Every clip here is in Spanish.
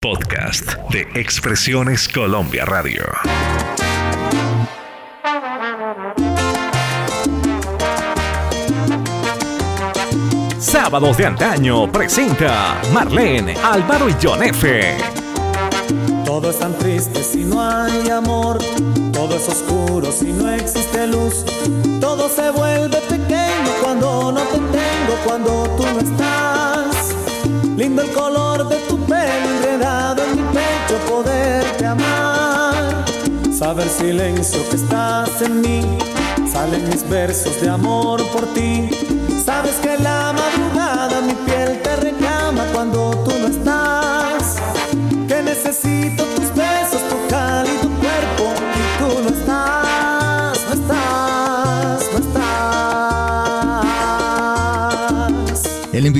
Podcast de Expresiones Colombia Radio. Sábados de antaño presenta Marlene, Álvaro y John F. Todo es tan triste si no hay amor, todo es oscuro si no existe luz, todo se vuelve pequeño cuando no te tengo, cuando tú no estás. Lindo el color de tu pelo pecho, poderte amar. Saber silencio que estás en mí, salen mis versos de amor por ti. Sabes que la madrugada mi piel te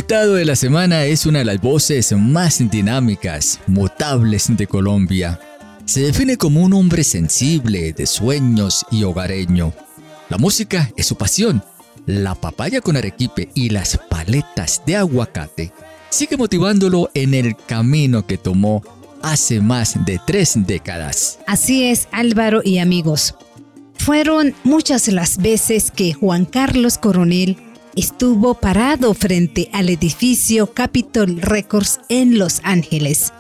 invitado de la semana es una de las voces más dinámicas, mutables de Colombia. Se define como un hombre sensible, de sueños y hogareño. La música es su pasión la papaya con arequipe y las paletas de aguacate sigue motivándolo en el camino que tomó hace más de tres décadas. Así es, Álvaro y amigos. Fueron muchas las veces que Juan Carlos Coronel estuvo parado frente al edificio Capitol Records en Los Ángeles,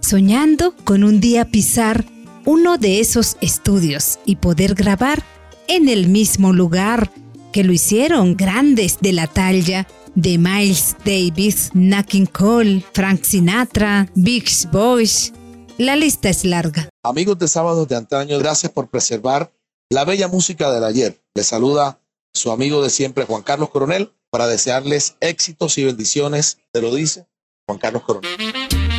soñando con un día pisar uno de esos estudios y poder grabar en el mismo lugar que lo hicieron grandes de la talla de Miles Davis, Nat King Cole, Frank Sinatra, Big Boys. La lista es larga. Amigos de Sábados de Antaño, gracias por preservar la bella música del ayer. Les saluda su amigo de siempre, Juan Carlos Coronel, para desearles éxitos y bendiciones. Te lo dice Juan Carlos Coronel.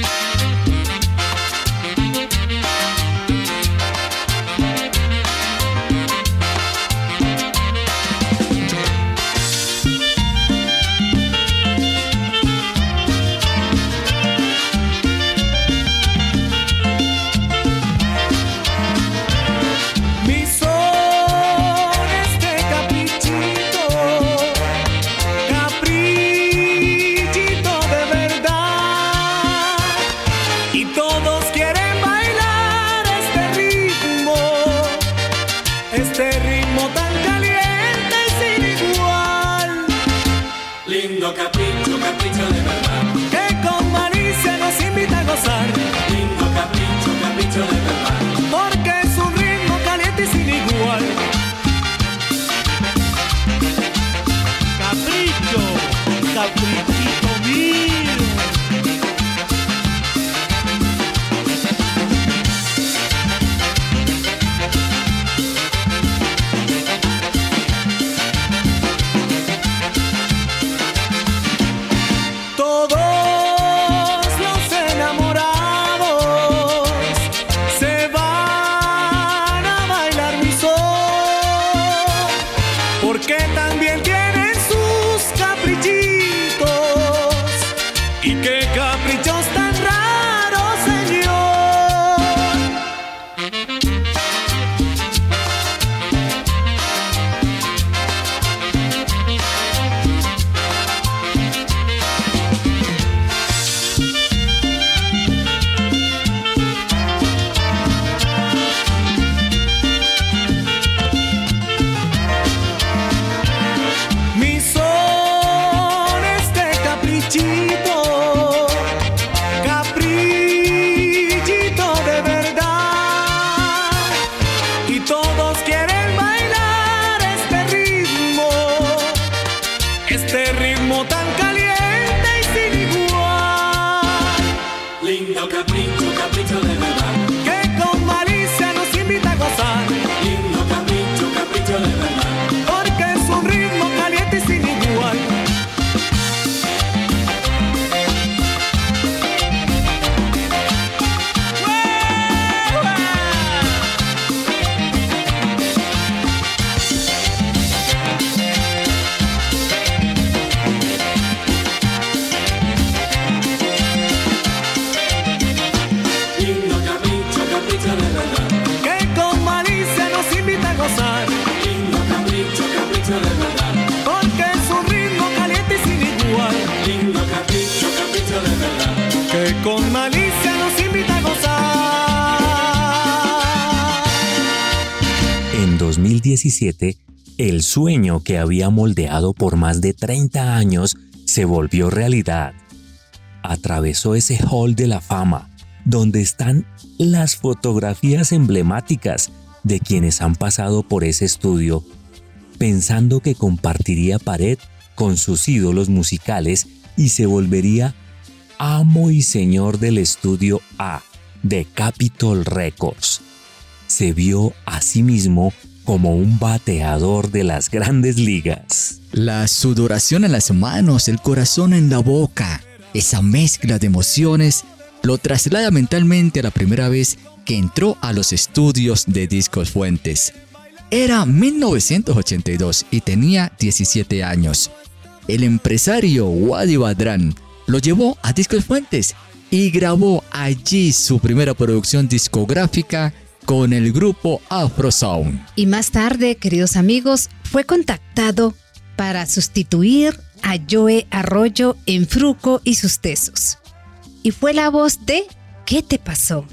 2017, el sueño que había moldeado por más de 30 años se volvió realidad. Atravesó ese hall de la fama, donde están las fotografías emblemáticas de quienes han pasado por ese estudio, pensando que compartiría pared con sus ídolos musicales y se volvería amo y señor del estudio A de Capitol Records. Se vio a sí mismo como un bateador de las grandes ligas. La sudoración en las manos, el corazón en la boca, esa mezcla de emociones lo traslada mentalmente a la primera vez que entró a los estudios de Discos Fuentes. Era 1982 y tenía 17 años. El empresario Wadi Badran lo llevó a Discos Fuentes y grabó allí su primera producción discográfica con el grupo Afro Sound. Y más tarde, queridos amigos, fue contactado para sustituir a Joe Arroyo en Fruco y sus tesos. Y fue la voz de ¿Qué te pasó?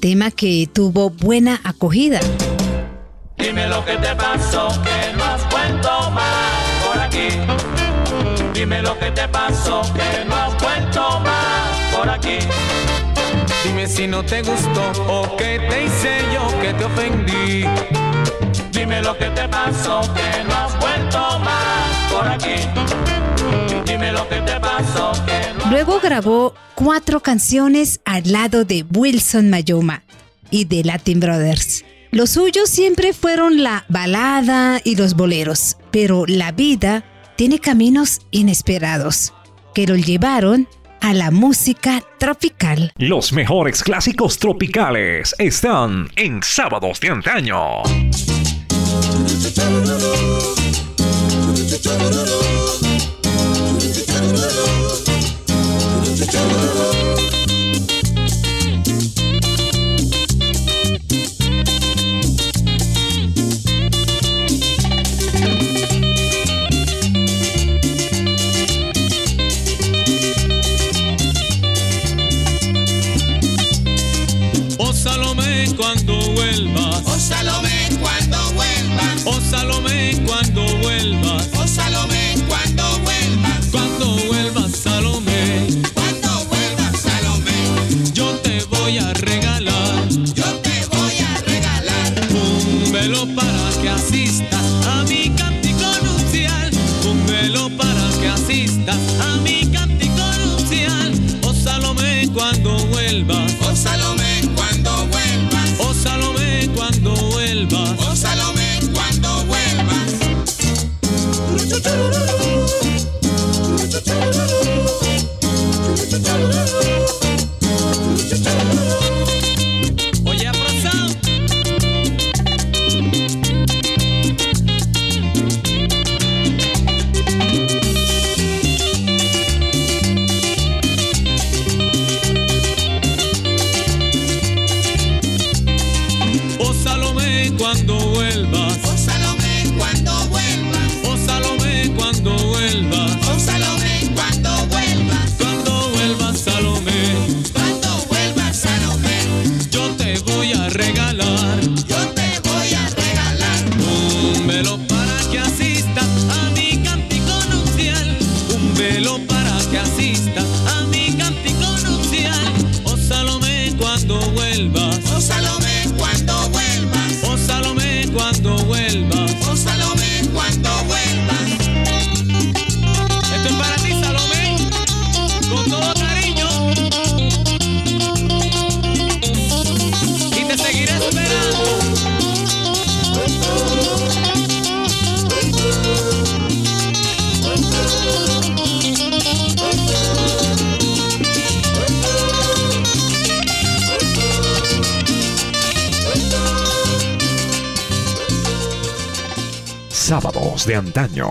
Tema que tuvo buena acogida. Dime lo que te pasó, que no has vuelto más por aquí. Dime lo que te pasó, que no has vuelto más por aquí. Si no te gustó o qué te hice yo que te ofendí. Dime lo que te pasó, que no has vuelto más por aquí. Dime lo que te pasó, que no Luego grabó cuatro canciones al lado de Wilson Mayoma y de Latin Brothers. Los suyos siempre fueron la balada y los boleros, pero la vida tiene caminos inesperados que lo llevaron a la música tropical. Los mejores clásicos tropicales están en Sábados de Antaño. Salomé cuando vuelvas, Oh Salomé, cuando vuelvas, oh Salomé cuando vuelvas, oh Salomé, de Antaño.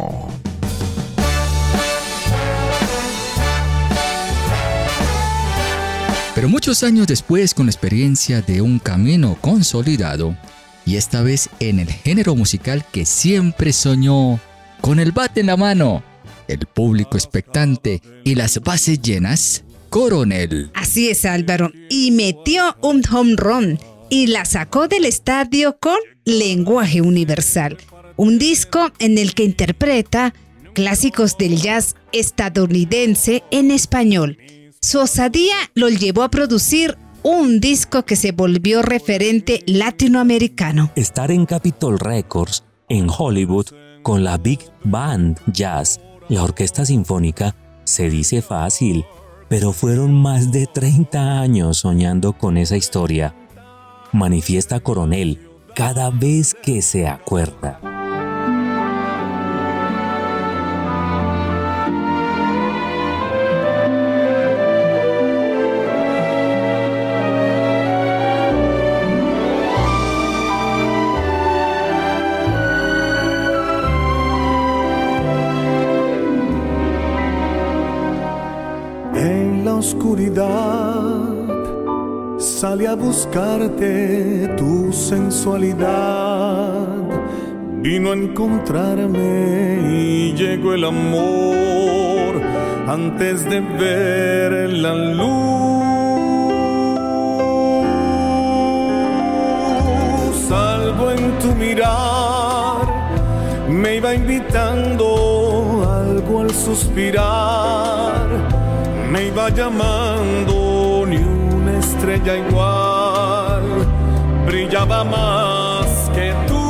Pero muchos años después, con la experiencia de un camino consolidado, y esta vez en el género musical que siempre soñó, con el bate en la mano, el público expectante y las bases llenas, Coronel. Así es, Álvaro. Y metió un home run y la sacó del estadio con Lenguaje Universal, un disco en el que interpreta clásicos del jazz estadounidense en español. Su osadía lo llevó a producir un disco que se volvió referente latinoamericano. Estar en Capitol Records, en Hollywood, con la Big Band Jazz, la Orquesta Sinfónica, se dice fácil, pero fueron más de 30 años soñando con esa historia. Manifiesta Coronel cada vez que se acuerda. Buscarte tu sensualidad. Vino a encontrarme y llegó el amor antes de ver la luz. Salvo en tu mirar, me iba invitando algo al suspirar me iba llamando estrella igual brillaba más que tú.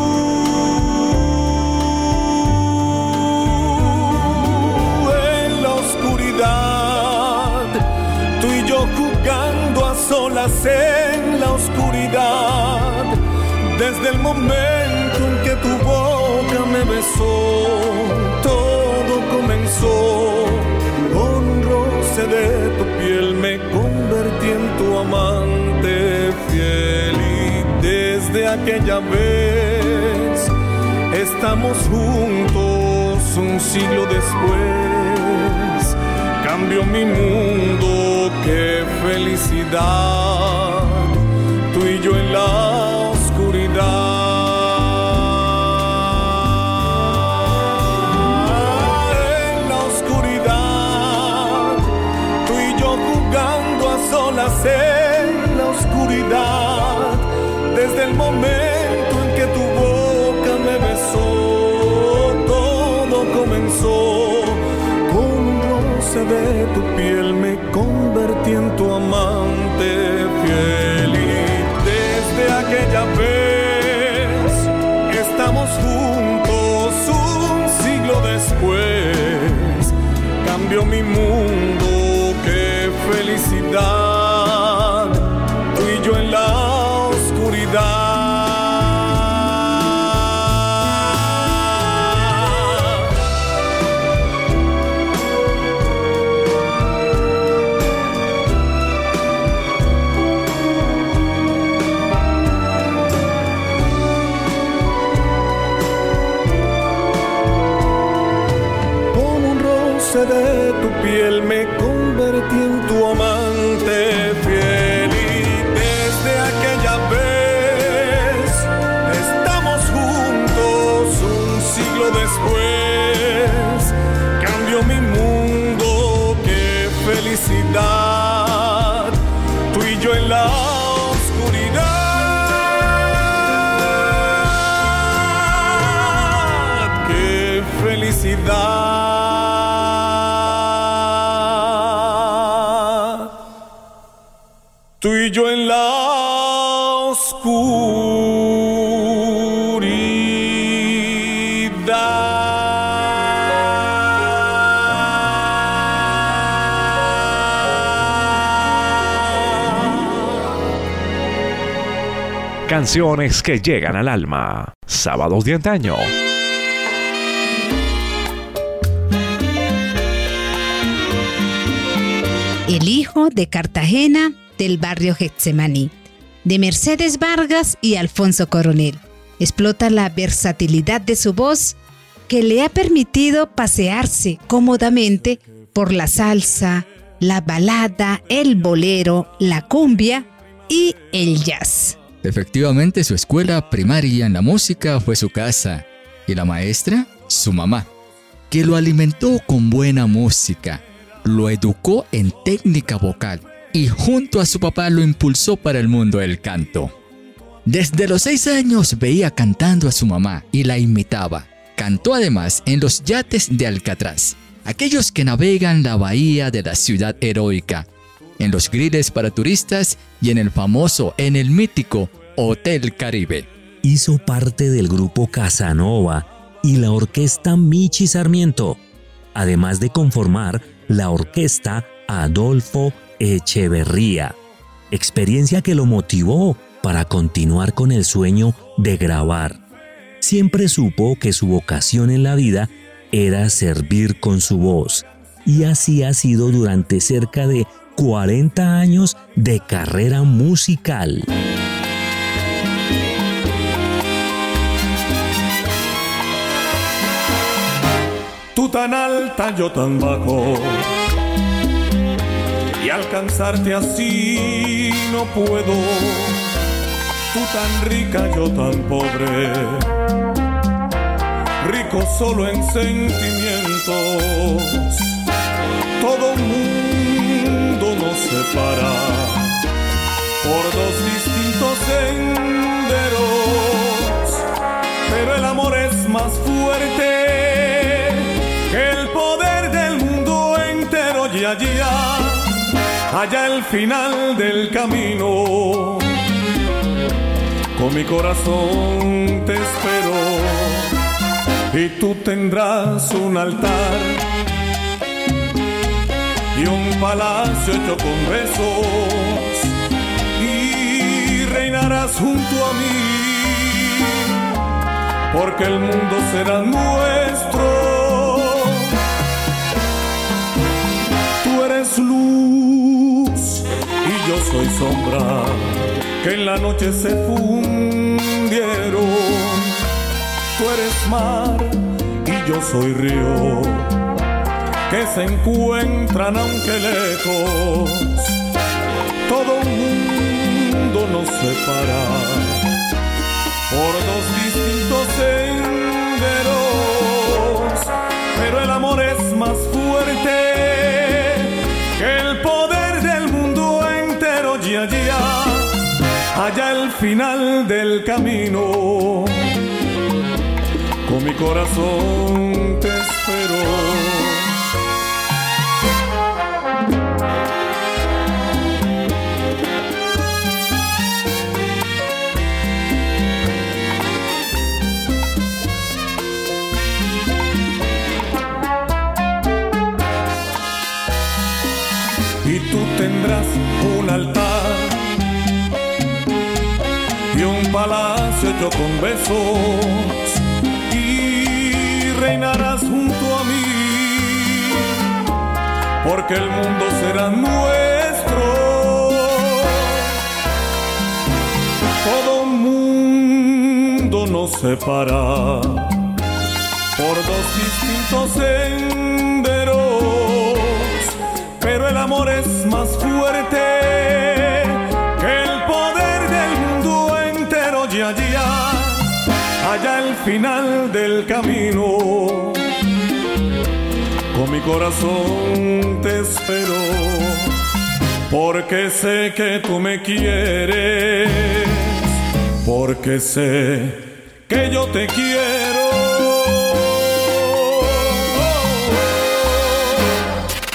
En la oscuridad, tú y yo jugando a solas en la oscuridad, desde el momento en que tu boca me besó, todo comenzó con un roce de aquella vez. Estamos juntos un siglo después. Cambió mi mundo qué felicidad. Tú y yo en la Canciones que llegan al alma. Sábados de antaño. El hijo de Cartagena del barrio Getsemaní, de Mercedes Vargas y Alfonso Coronel. Explota la versatilidad de su voz que le ha permitido pasearse cómodamente por la salsa, la balada, el bolero, la cumbia y el jazz. Efectivamente, su escuela primaria en la música fue su casa y la maestra, su mamá, que lo alimentó con buena música, lo educó en técnica vocal y junto a su papá lo impulsó para el mundo del canto. Desde los seis años veía cantando a su mamá y la imitaba. Cantó además en los yates de Alcatraz, aquellos que navegan la bahía de la ciudad heroica, en los griles para turistas y en el famoso, en el mítico Hotel Caribe. Hizo parte del grupo Casanova y la orquesta Michi Sarmiento, además de conformar la orquesta Adolfo Echeverría, experiencia que lo motivó para continuar con el sueño de grabar. Siempre supo que su vocación en la vida era servir con su voz, y así ha sido durante cerca de 40 años de carrera musical. Tú tan alta, yo tan bajo. Y alcanzarte así no puedo. Tú tan rica, yo tan pobre. Rico solo en sentimientos. Todo mundo separa por dos distintos senderos. Pero el amor es más fuerte que el poder del mundo entero y allá, allá al final del camino. Con mi corazón te espero y tú tendrás un altar y un palacio hecho con besos y reinarás junto a mí porque el mundo será nuestro. Tú eres luz y yo soy sombra que en la noche se fundieron. Tú eres mar y yo soy río que se encuentran aunque lejos. Todo mundo nos separa por dos distintos senderos, pero el amor es más fuerte que el poder del mundo entero y allá, allá al final del camino, con mi corazón te espero. Y un palacio hecho con besos. Y reinarás junto a mí. Porque el mundo será nuestro. Todo mundo nos separa. Por dos distintos senderos. Pero el amor es más fuerte final del camino. Con mi corazón te espero, porque sé que tú me quieres, porque sé que yo te quiero.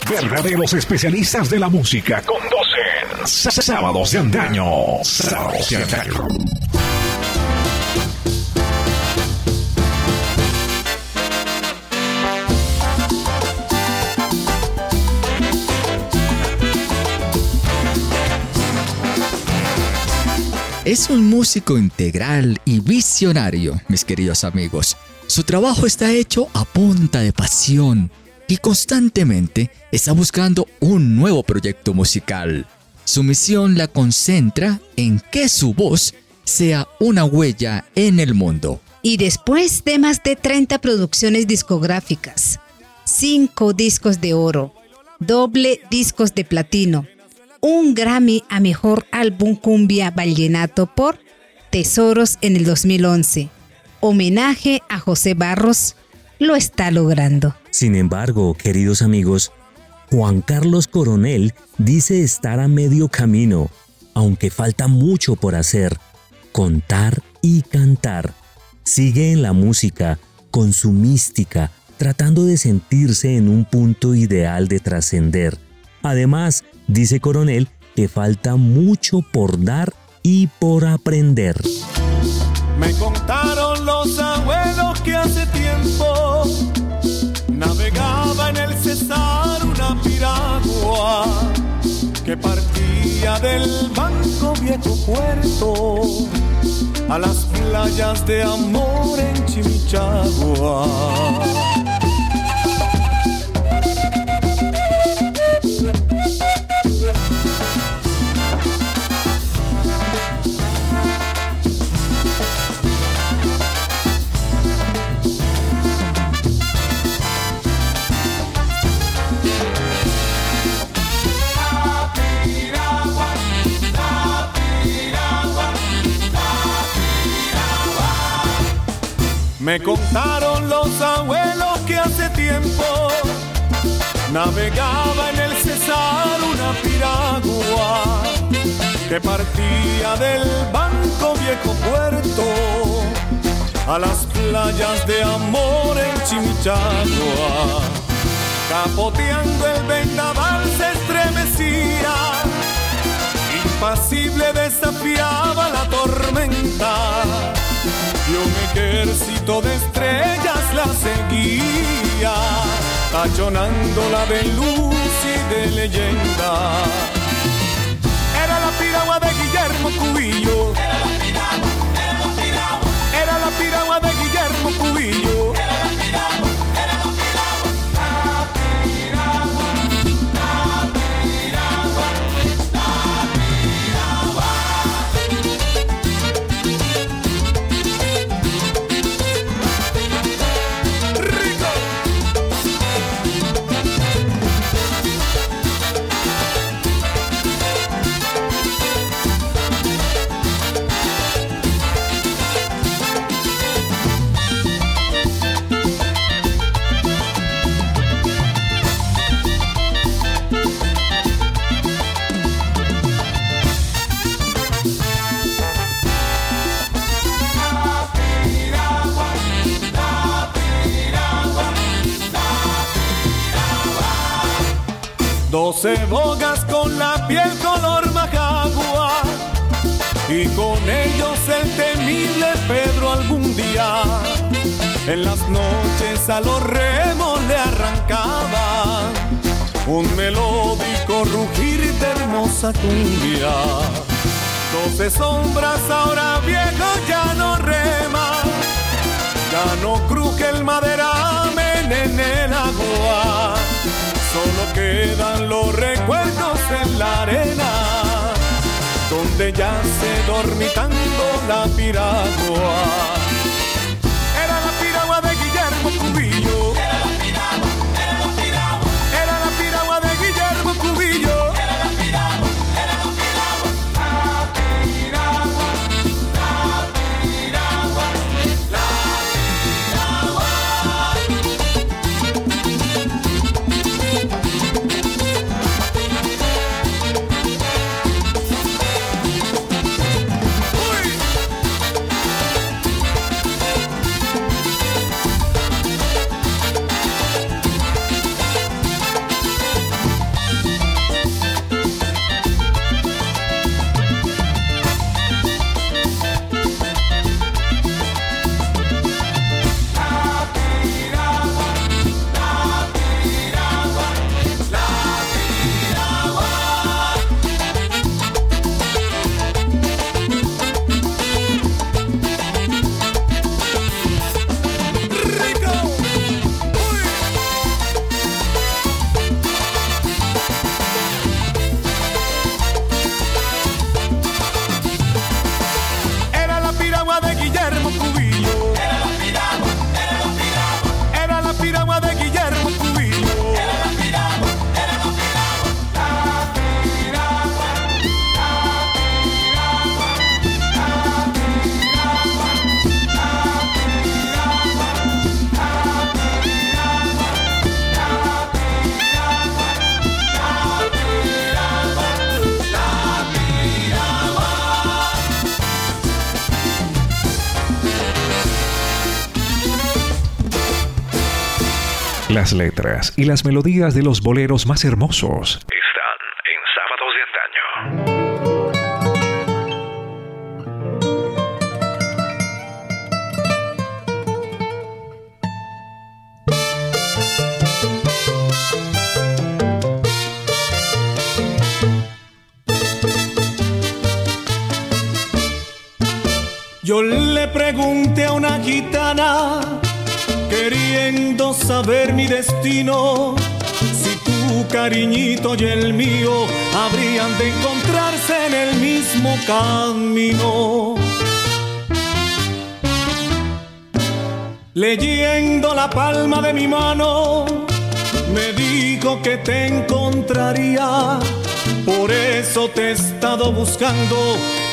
Verdaderos especialistas de la música conducen Sábados de Antaño. Sábados de Antaño. Es un músico integral y visionario, mis queridos amigos. Su trabajo está hecho a punta de pasión y constantemente está buscando un nuevo proyecto musical. Su misión la concentra en que su voz sea una huella en el mundo. Y después de más de 30 producciones discográficas, 5 discos de oro, doble discos de platino, un Grammy a Mejor Álbum Cumbia Vallenato por Tesoros en el 2011, homenaje a José Barros, lo está logrando. Sin embargo, queridos amigos, Juan Carlos Coronel dice estar a medio camino, aunque falta mucho por hacer. contar y cantar. Sigue en la música, con su mística, tratando de sentirse en un punto ideal de trascender. Además, dice Coronel que falta mucho por dar y por aprender. Me contaron los abuelos que hace tiempo navegaba en el Cesar una piragua que partía del banco viejo puerto a las playas de amor en Chimichagua. Me contaron los abuelos que hace tiempo navegaba en el Cesar una piragua que partía del banco viejo puerto a las playas de amor en Chimichagua. Capoteando el vendaval se estremecía, impasible desafiaba la tormenta y un ejército de estrellas la seguía, tachonándola de luz y de leyenda. Era la piragua de Guillermo Cubillo. Era la piragua, era la piragua. Era la piragua de Guillermo Cubillo. Doce bogas con la piel color majagua y con ellos el temible Pedro algún día en las noches a los remos le arrancaba un melódico rugir de hermosa cumbia. Doce sombras ahora viejo ya no rema, ya no cruje el maderamen en el agua. Solo quedan los recuerdos en la arena, donde ya se dormitando la piragua. Letras y las melodías de los boleros más hermosos mi destino, si tu cariñito y el mío habrían de encontrarse en el mismo camino. Leyendo la palma de mi mano, me dijo que te encontraría. Por eso te he estado buscando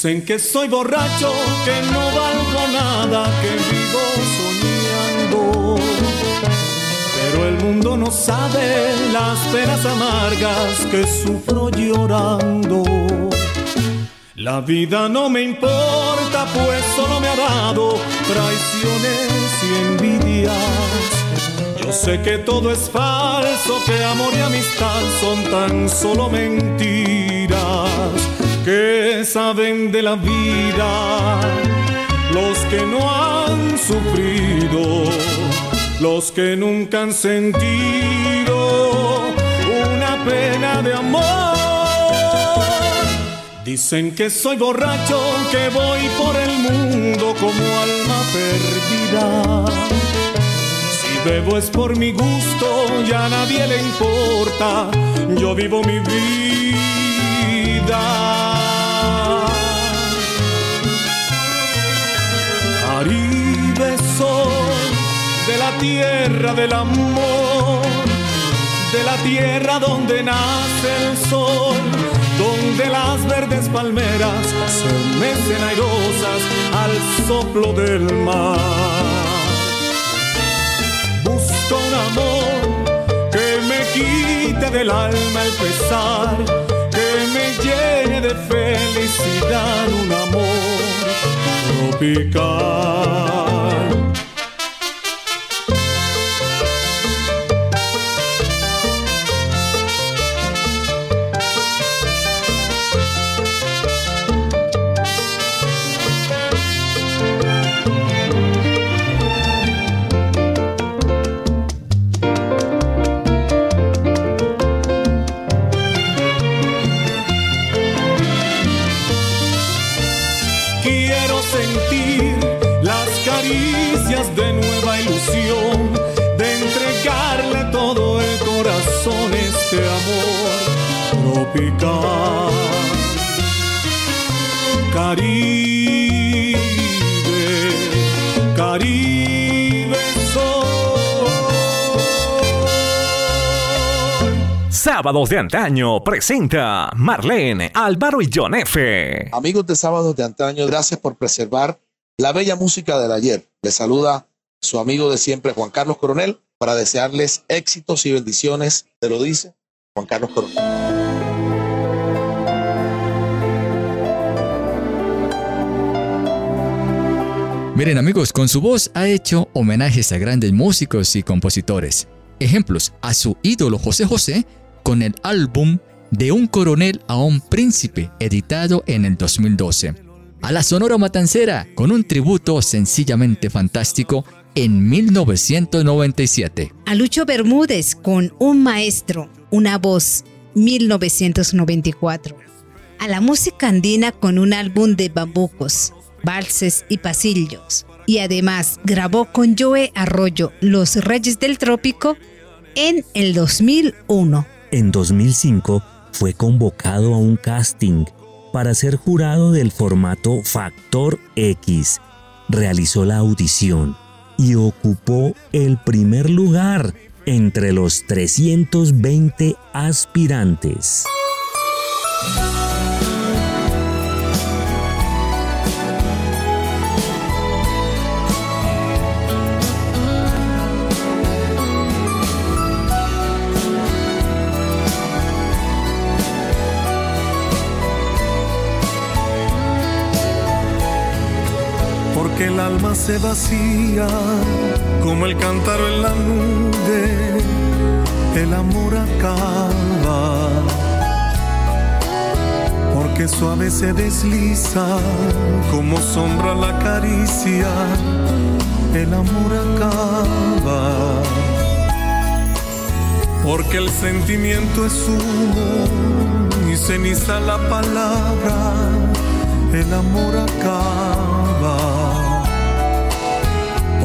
Dicen que soy borracho, que no valgo nada, que vivo soñando. Pero el mundo no sabe las penas amargas que sufro llorando. La vida no me importa, pues solo me ha dado traiciones y envidias. Yo sé que todo es falso, que amor y amistad son tan solo mentiras que saben de la vida los que no han sufrido, los que nunca han sentido una pena de amor. Dicen que soy borracho, que voy por el mundo como alma perdida. Si bebo es por mi gusto, ya nadie le importa, yo vivo mi vida. Caribe soy de la tierra del amor, de la tierra donde nace el sol, donde las verdes palmeras se mecen airosas al soplo del mar. Busco un amor que me quite del alma el pesar, que me llene de felicidad un amor tropical. Caricias de nueva ilusión, de entregarle todo el corazón este amor tropical. Caribe, Caribe soy. Sábados de Antaño presenta Marlene, Álvaro y John F. Amigos de Sábados de Antaño, gracias por preservar la bella música del ayer. Les saluda su amigo de siempre, Juan Carlos Coronel, para desearles éxitos y bendiciones. Te lo dice Juan Carlos Coronel. Miren amigos, con su voz ha hecho homenajes a grandes músicos y compositores. Ejemplos a su ídolo José José con el álbum De un coronel a un príncipe, editado en el 2012. A la Sonora Matancera con un tributo sencillamente fantástico en 1997. A Lucho Bermúdez con Un Maestro, una voz, 1994. A la música andina con un álbum de bambucos, valses y pasillos. Y además grabó con Joe Arroyo Los Reyes del Trópico en el 2001. En 2005 fue convocado a un casting para ser jurado del formato Factor X realizó la audición y ocupó el primer lugar entre los 320 aspirantes. Porque el alma se vacía como el cántaro en la nube, el amor acaba. Porque suave se desliza como sombra la caricia, el amor acaba. Porque el sentimiento es humo y ceniza la palabra, el amor acaba.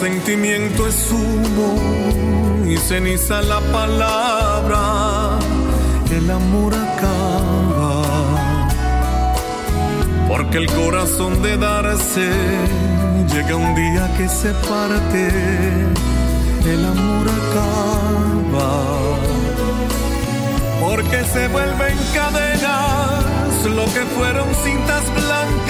sentimiento es humo y ceniza la palabra, el amor acaba, porque el corazón de darse llega un día que se parte, el amor acaba, porque se vuelven cadenas lo que fueron cintas blancas,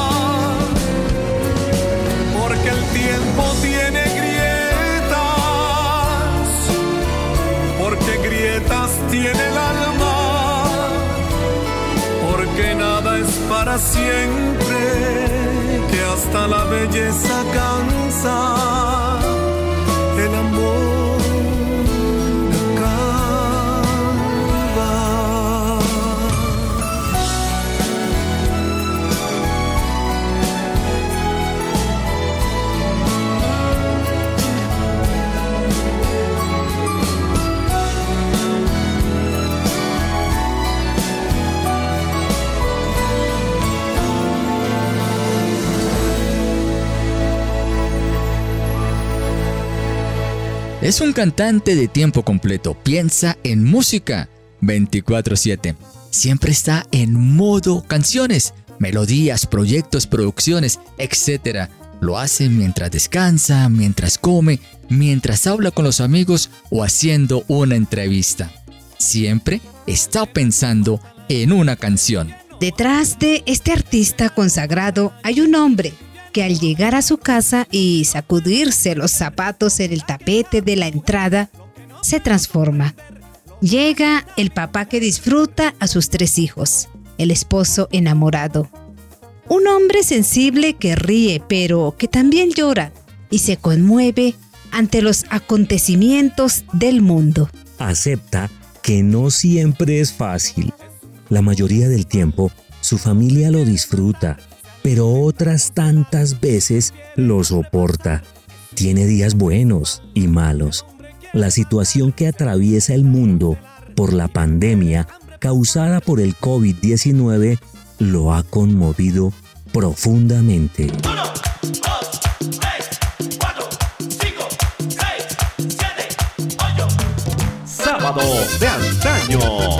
tiempo tiene grietas, porque grietas tiene el alma, porque nada es para siempre, que hasta la belleza cansa, el amor Es un cantante de tiempo completo, piensa en música 24/7. Siempre está en modo canciones, melodías, proyectos, producciones, etc. Lo hace mientras descansa, mientras come, mientras habla con los amigos o haciendo una entrevista. Siempre está pensando en una canción. Detrás de este artista consagrado hay un hombre que al llegar a su casa y sacudirse los zapatos en el tapete de la entrada, se transforma. Llega el papá que disfruta a sus tres hijos, el esposo enamorado. Un hombre sensible que ríe, pero que también llora y se conmueve ante los acontecimientos del mundo. Acepta que no siempre es fácil. La mayoría del tiempo, su familia lo disfruta, pero otras tantas veces lo soporta. Tiene días buenos y malos. La situación que atraviesa el mundo por la pandemia causada por el COVID-19 lo ha conmovido profundamente. Uno, dos, tres, cuatro, cinco, seis, siete, ocho. Sábado de antaño.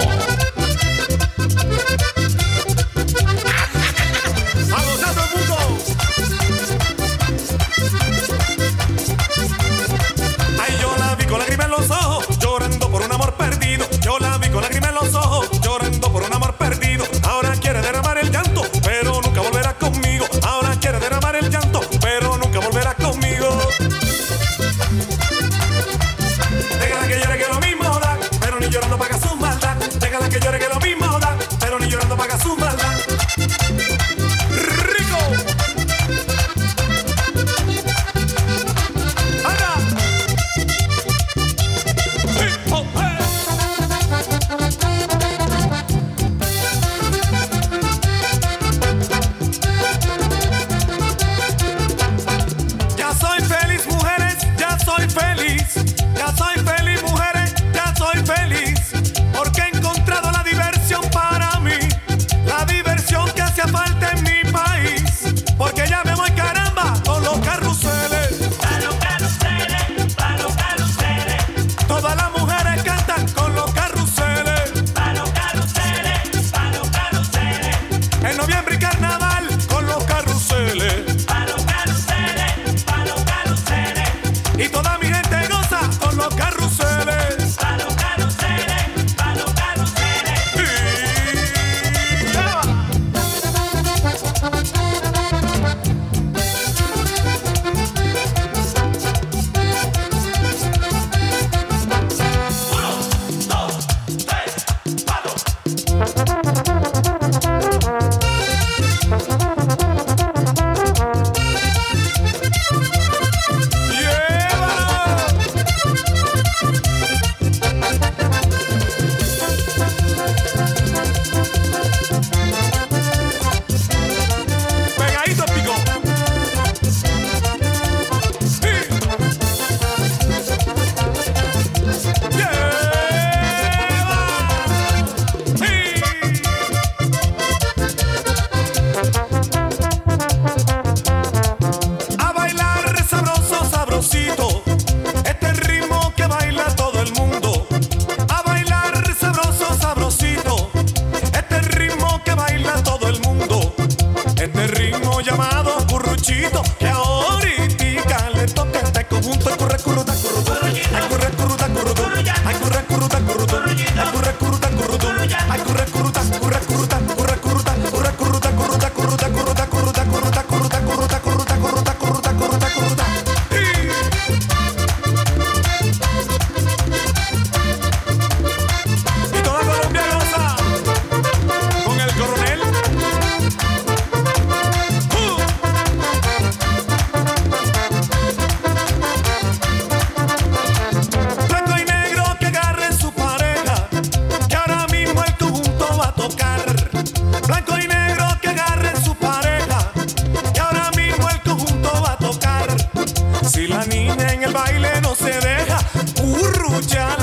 John.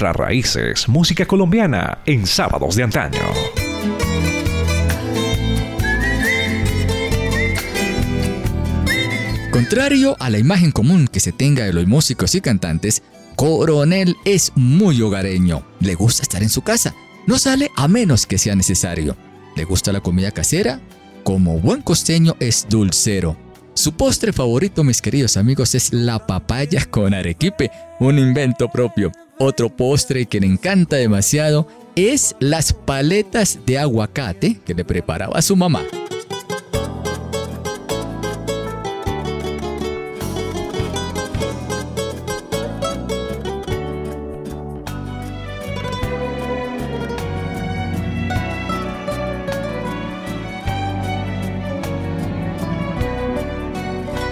Nuestras raíces, música colombiana en sábados de antaño. Contrario a la imagen común que se tenga de los músicos y cantantes, Coronel es muy hogareño. Le gusta estar en su casa. No sale a menos que sea necesario. Le gusta la comida casera. Como buen costeño es dulcero. Su postre favorito, mis queridos amigos, es la papaya con arequipe, un invento propio. Otro postre que le encanta demasiado es las paletas de aguacate que le preparaba su mamá.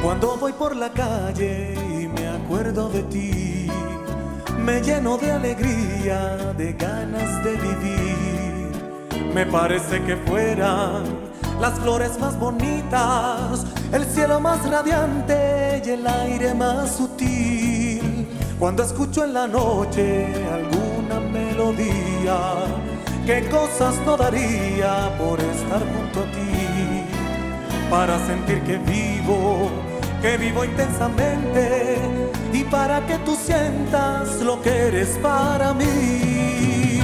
Cuando voy por la calle y me acuerdo de ti, me lleno de alegría, de ganas de vivir. Me parece que fueran las flores más bonitas, el cielo más radiante y el aire más sutil. Cuando escucho en la noche alguna melodía, qué cosas no daría por estar junto a ti, para sentir que vivo que vivo intensamente y para que tú sientas lo que eres para mí.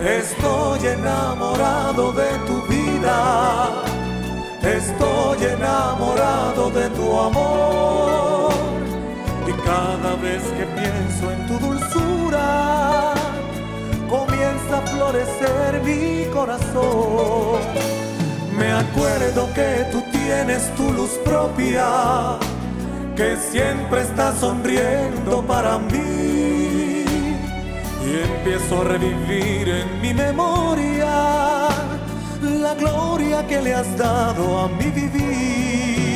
Estoy enamorado de tu vida, estoy enamorado de tu amor y cada vez que pienso en tu dulzura comienza a florecer mi corazón. Me acuerdo que tú tienes tu luz propia, que siempre está sonriendo para mí. Y empiezo a revivir en mi memoria la gloria que le has dado a mi vivir.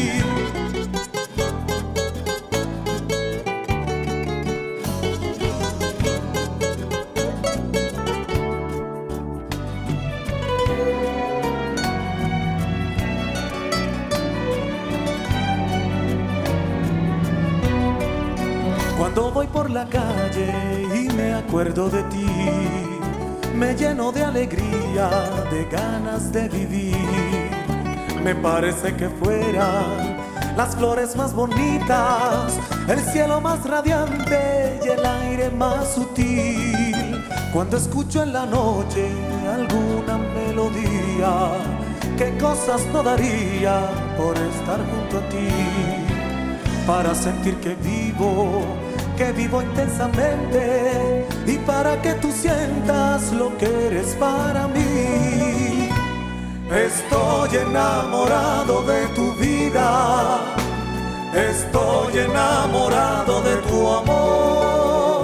De ti, me lleno de alegría, de ganas de vivir. Me parece que fueran las flores más bonitas, el cielo más radiante y el aire más sutil. Cuando escucho en la noche alguna melodía, qué cosas no daría por estar junto a ti para sentir que vivo, que vivo intensamente y para que tú sientas lo que eres para mí. Estoy enamorado de tu vida, estoy enamorado de tu amor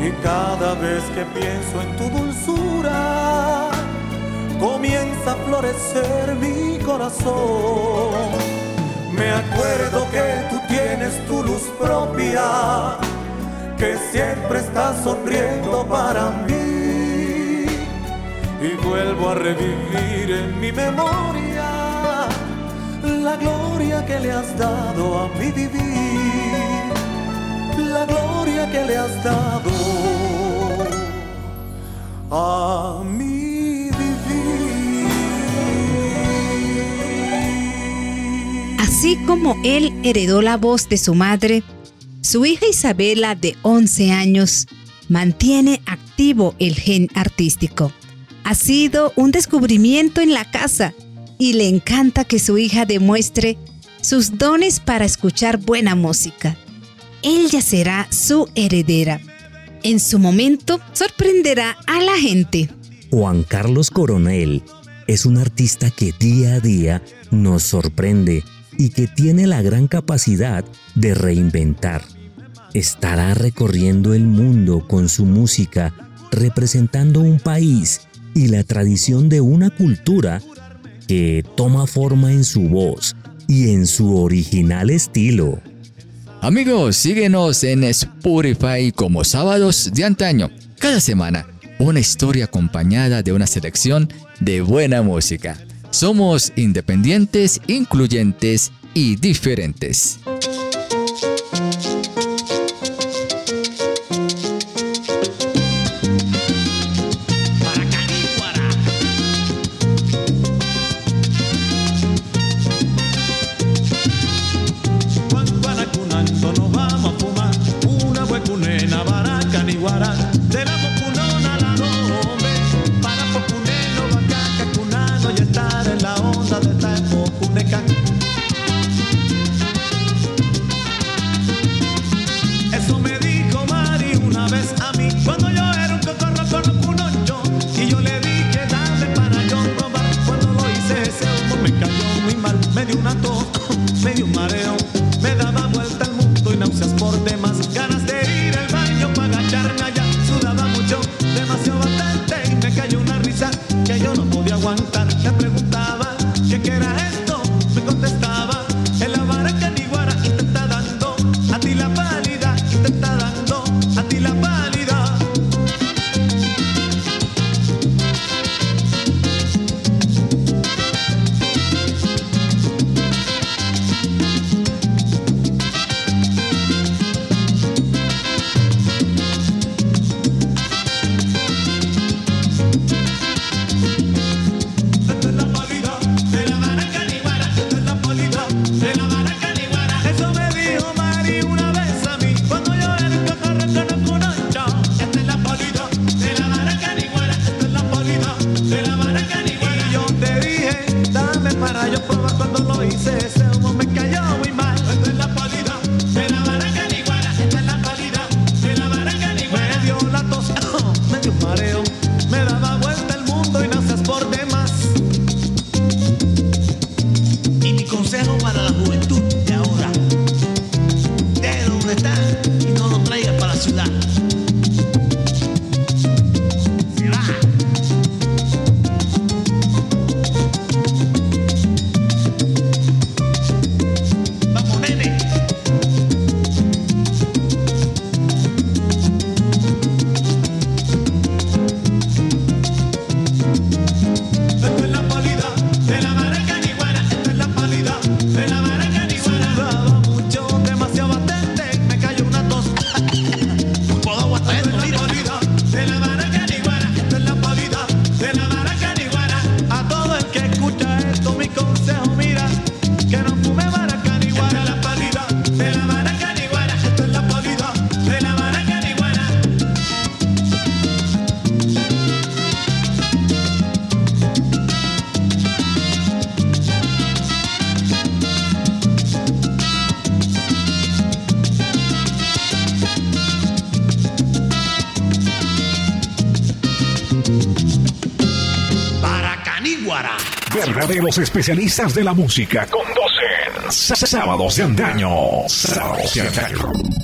y cada vez que pienso en tu dulzura comienza a florecer mi corazón. Me acuerdo que tú tienes tu luz propia, que siempre estás sonriendo para mí. Y vuelvo a revivir en mi memoria la gloria que le has dado a mi vivir, la gloria que le has dado como él heredó la voz de su madre, su hija Isabela, de 11 años, mantiene activo el gen artístico. Ha sido un descubrimiento en la casa y le encanta que su hija demuestre sus dones para escuchar buena música. Ella será su heredera. En su momento sorprenderá a la gente. Juan Carlos Coronel es un artista que día a día nos sorprende y que tiene la gran capacidad de reinventar. Estará recorriendo el mundo con su música, representando un país y la tradición de una cultura que toma forma en su voz y en su original estilo. Amigos, síguenos en Spotify como sábados de antaño. Cada semana, una historia acompañada de una selección de buena música. Somos independientes, incluyentes y diferentes. Verdaderos especialistas de la música conducen Sábados de Andaño. Sábados de Andaño.